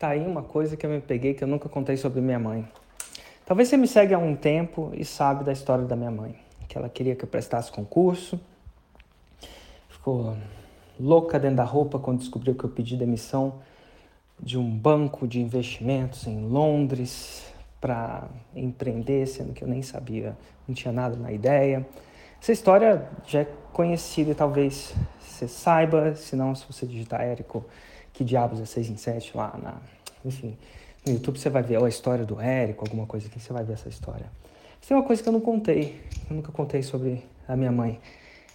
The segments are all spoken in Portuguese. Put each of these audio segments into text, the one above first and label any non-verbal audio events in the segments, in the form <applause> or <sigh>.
Tá aí uma coisa que eu me peguei que eu nunca contei sobre minha mãe. Talvez você me segue há um tempo e sabe da história da minha mãe, que ela queria que eu prestasse concurso. Ficou louca dentro da roupa quando descobriu que eu pedi demissão de um banco de investimentos em Londres para empreender, sendo que eu nem sabia, não tinha nada na ideia. Essa história já é conhecida e talvez você saiba, se não, se você digitar Érico, que diabos é 6 em 7 lá na. Enfim, no YouTube você vai ver ou a história do Érico, alguma coisa aqui, você vai ver essa história. Mas tem uma coisa que eu não contei, eu nunca contei sobre a minha mãe.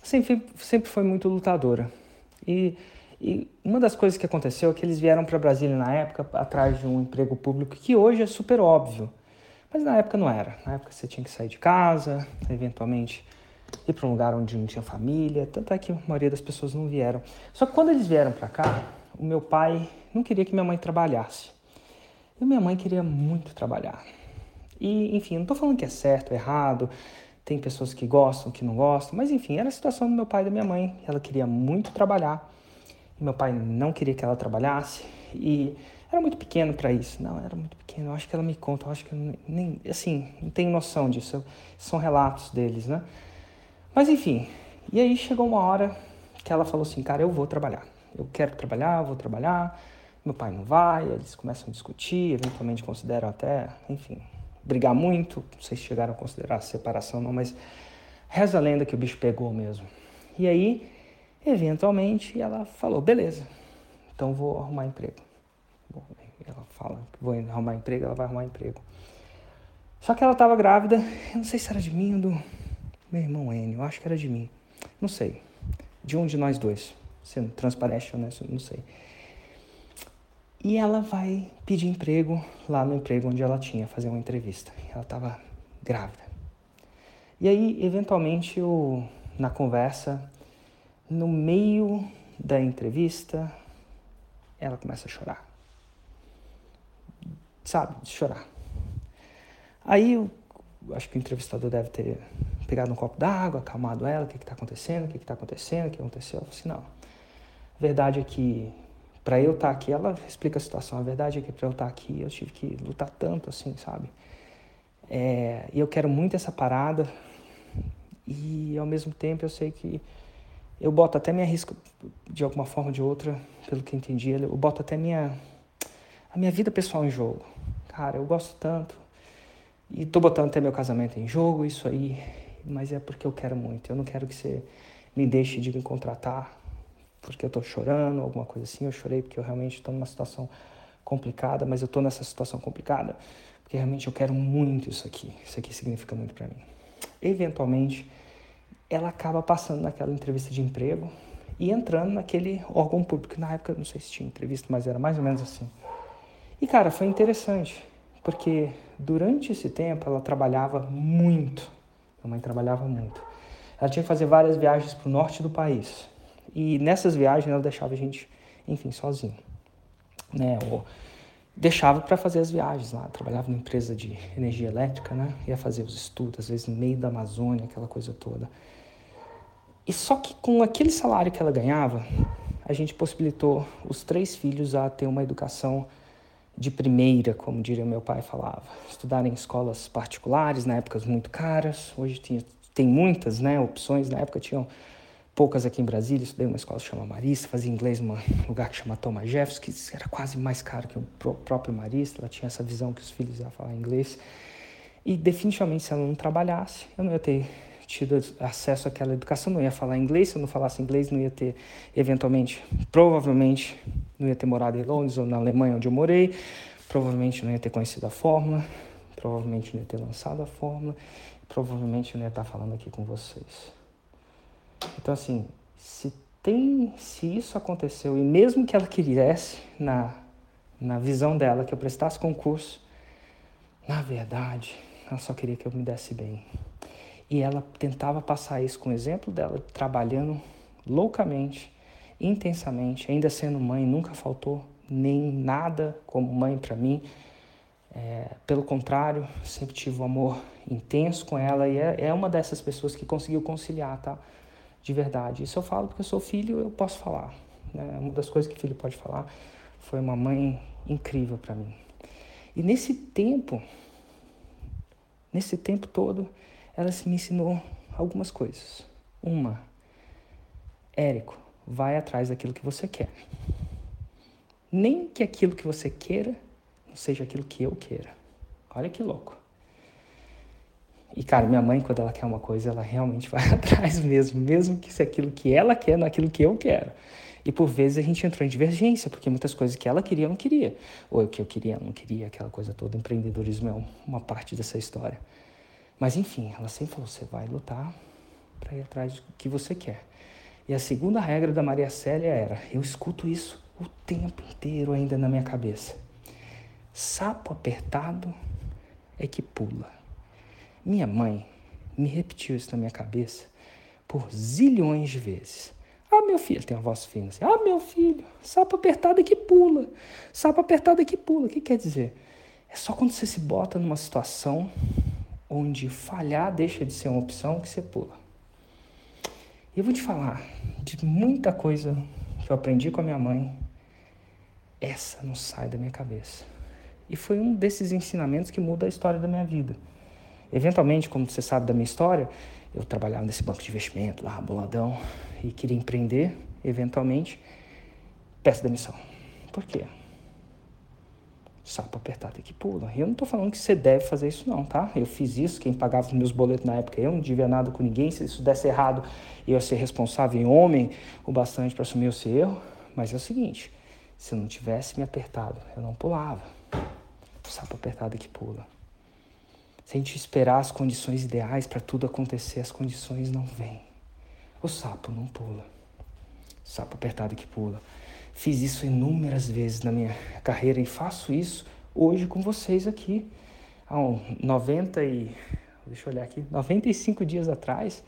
Sempre, sempre foi muito lutadora. E, e uma das coisas que aconteceu é que eles vieram para Brasília na época atrás de um emprego público que hoje é super óbvio. Mas na época não era. Na época você tinha que sair de casa, eventualmente ir para um lugar onde não tinha família. Tanto é que a maioria das pessoas não vieram. Só que quando eles vieram para cá, o meu pai não queria que minha mãe trabalhasse. E minha mãe queria muito trabalhar. E, enfim, não estou falando que é certo, errado, tem pessoas que gostam, que não gostam, mas enfim, era a situação do meu pai e da minha mãe. Ela queria muito trabalhar, e meu pai não queria que ela trabalhasse, e era muito pequeno para isso. Não, era muito pequeno. Eu acho que ela me conta, eu acho que eu nem, assim, não tenho noção disso. São relatos deles, né? Mas enfim, e aí chegou uma hora que ela falou assim, cara, eu vou trabalhar. Eu quero trabalhar, vou trabalhar. Meu pai não vai, eles começam a discutir, eventualmente consideram até, enfim, brigar muito. Não sei se chegaram a considerar a separação não, mas reza a lenda que o bicho pegou mesmo. E aí, eventualmente, ela falou, beleza, então vou arrumar emprego. Ela fala vou arrumar emprego, ela vai arrumar emprego. Só que ela estava grávida, eu não sei se era de mim ou do meu irmão Enio, eu acho que era de mim. Não sei. De um de nós dois. Sendo transparente honesto, não sei. E ela vai pedir emprego lá no emprego onde ela tinha, fazer uma entrevista. Ela estava grávida. E aí, eventualmente, eu, na conversa, no meio da entrevista, ela começa a chorar. Sabe, de chorar. Aí, eu acho que o entrevistador deve ter pegado um copo d'água, acalmado ela, o que está acontecendo, o que está acontecendo, o que aconteceu. Eu falei assim, não, a verdade é que para eu estar tá aqui, ela explica a situação, a verdade é que para eu estar tá aqui eu tive que lutar tanto assim, sabe? É, e eu quero muito essa parada e ao mesmo tempo eu sei que eu boto até minha risco de alguma forma ou de outra, pelo que eu entendi, eu boto até minha a minha vida pessoal em jogo. Cara, eu gosto tanto e tô botando até meu casamento em jogo, isso aí mas é porque eu quero muito. Eu não quero que você me deixe de me contratar porque eu estou chorando, alguma coisa assim. Eu chorei porque eu realmente estou numa situação complicada, mas eu estou nessa situação complicada porque realmente eu quero muito isso aqui. Isso aqui significa muito para mim. Eventualmente, ela acaba passando naquela entrevista de emprego e entrando naquele órgão público. Na época, não sei se tinha entrevista, mas era mais ou menos assim. E cara, foi interessante, porque durante esse tempo ela trabalhava muito minha mãe trabalhava muito. Ela tinha que fazer várias viagens para o norte do país. E nessas viagens ela deixava a gente, enfim, sozinho. Né? Ou deixava para fazer as viagens lá. Trabalhava numa empresa de energia elétrica, né? Ia fazer os estudos, às vezes no meio da Amazônia, aquela coisa toda. E só que com aquele salário que ela ganhava, a gente possibilitou os três filhos a ter uma educação de primeira, como diria meu pai falava. Estudar em escolas particulares, na época muito caras, hoje tinha, tem muitas né, opções, na época tinham poucas aqui em Brasília, estudei uma escola que chama Marista, fazia inglês num lugar que chama Thomas Jefferson, que era quase mais caro que o próprio Marista, ela tinha essa visão que os filhos iam falar inglês. E definitivamente se ela não trabalhasse, eu não ia ter tido acesso àquela educação, não ia falar inglês, se eu não falasse inglês, não ia ter, eventualmente, provavelmente, não ia ter morado em Londres ou na Alemanha, onde eu morei, provavelmente não ia ter conhecido a fórmula, provavelmente não ia ter lançado a fórmula, provavelmente não ia estar falando aqui com vocês. Então, assim, se tem, se isso aconteceu, e mesmo que ela quisesse, na, na visão dela, que eu prestasse concurso, na verdade, ela só queria que eu me desse bem. E ela tentava passar isso com o exemplo dela, trabalhando loucamente, intensamente, ainda sendo mãe, nunca faltou nem nada como mãe para mim. É, pelo contrário, sempre tive um amor intenso com ela e é, é, uma dessas pessoas que conseguiu conciliar, tá? De verdade. Isso eu falo porque eu sou filho, eu posso falar. Né? Uma das coisas que filho pode falar foi uma mãe incrível para mim. E nesse tempo, nesse tempo todo, ela me ensinou algumas coisas. Uma, Érico, vai atrás daquilo que você quer. Nem que aquilo que você queira não seja aquilo que eu queira. Olha que louco. E, cara, minha mãe, quando ela quer uma coisa, ela realmente <laughs> vai atrás mesmo, mesmo que se aquilo que ela quer não é aquilo que eu quero. E por vezes a gente entrou em divergência, porque muitas coisas que ela queria eu não queria. Ou o que eu queria não queria, aquela coisa toda. Empreendedorismo é uma parte dessa história. Mas enfim, ela sempre falou: você vai lutar para ir atrás do que você quer. E a segunda regra da Maria Célia era: eu escuto isso o tempo inteiro ainda na minha cabeça. Sapo apertado é que pula. Minha mãe me repetiu isso na minha cabeça por zilhões de vezes. Ah, meu filho, tem uma voz fina assim. Ah, meu filho, sapo apertado é que pula. Sapo apertado é que pula. O que quer dizer? É só quando você se bota numa situação onde falhar deixa de ser uma opção que você pula. E eu vou te falar de muita coisa que eu aprendi com a minha mãe. Essa não sai da minha cabeça. E foi um desses ensinamentos que muda a história da minha vida. Eventualmente, como você sabe da minha história, eu trabalhava nesse banco de investimento lá, boladão, e queria empreender, eventualmente, peço demissão. Por quê? sapo apertado que pula. E eu não estou falando que você deve fazer isso não, tá? Eu fiz isso, quem pagava os meus boletos na época, eu não devia nada com ninguém, se isso desse errado, eu ia ser responsável em homem o bastante para assumir esse erro. Mas é o seguinte, se eu não tivesse me apertado, eu não pulava. Sapo apertado que pula. Se a gente esperar as condições ideais para tudo acontecer, as condições não vêm. O sapo não pula. O sapo apertado que pula. Fiz isso inúmeras vezes na minha carreira e faço isso hoje com vocês aqui. Há um 90 e deixa eu olhar aqui, 95 dias atrás,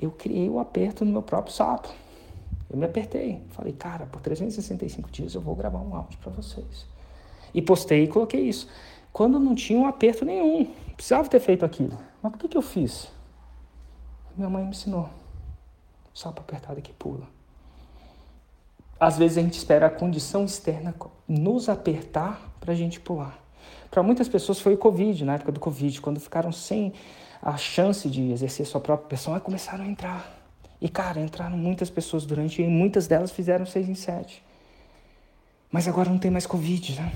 eu criei o aperto no meu próprio sapo. Eu me apertei. Falei, cara, por 365 dias eu vou gravar um áudio para vocês. E postei e coloquei isso. Quando não tinha um aperto nenhum, precisava ter feito aquilo. Mas por que, que eu fiz? Minha mãe me ensinou. Sapo apertado que pula às vezes a gente espera a condição externa nos apertar para a gente pular. Para muitas pessoas foi o Covid, na época do Covid, quando ficaram sem a chance de exercer sua própria pessoa, aí começaram a entrar. E, cara, entraram muitas pessoas durante, e muitas delas fizeram seis em sete. Mas agora não tem mais Covid, né?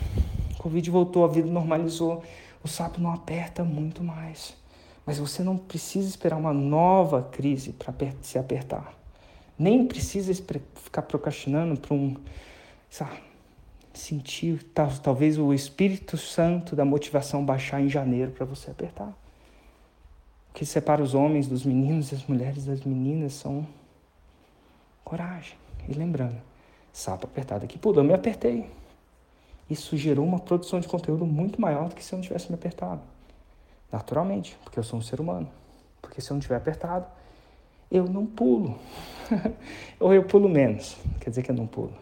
Covid voltou, a vida normalizou. O sapo não aperta muito mais. Mas você não precisa esperar uma nova crise para se apertar. Nem precisa ficar procrastinando para um, sabe, sentir talvez o Espírito Santo da motivação baixar em janeiro para você apertar. O que separa os homens dos meninos e as mulheres das meninas são coragem. E lembrando, sapo apertado aqui. Pô, eu me apertei. Isso gerou uma produção de conteúdo muito maior do que se eu não tivesse me apertado. Naturalmente, porque eu sou um ser humano. Porque se eu não tiver apertado, eu não pulo. <laughs> Ou eu pulo menos, quer dizer que eu não pulo.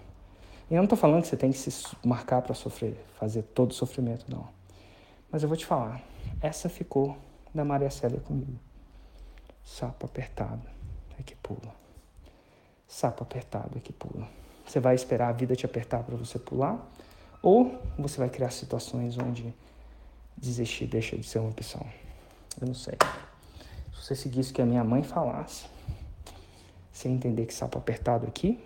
E eu não estou falando que você tem que se marcar para sofrer, fazer todo o sofrimento, não. Mas eu vou te falar, essa ficou da Maria Célia comigo. Sapo apertado é que pula. Sapo apertado é que pula. Você vai esperar a vida te apertar para você pular? Ou você vai criar situações onde desistir deixa de ser uma opção? Eu não sei. Se você seguisse o que a minha mãe falasse, sem entender que sapo apertado aqui,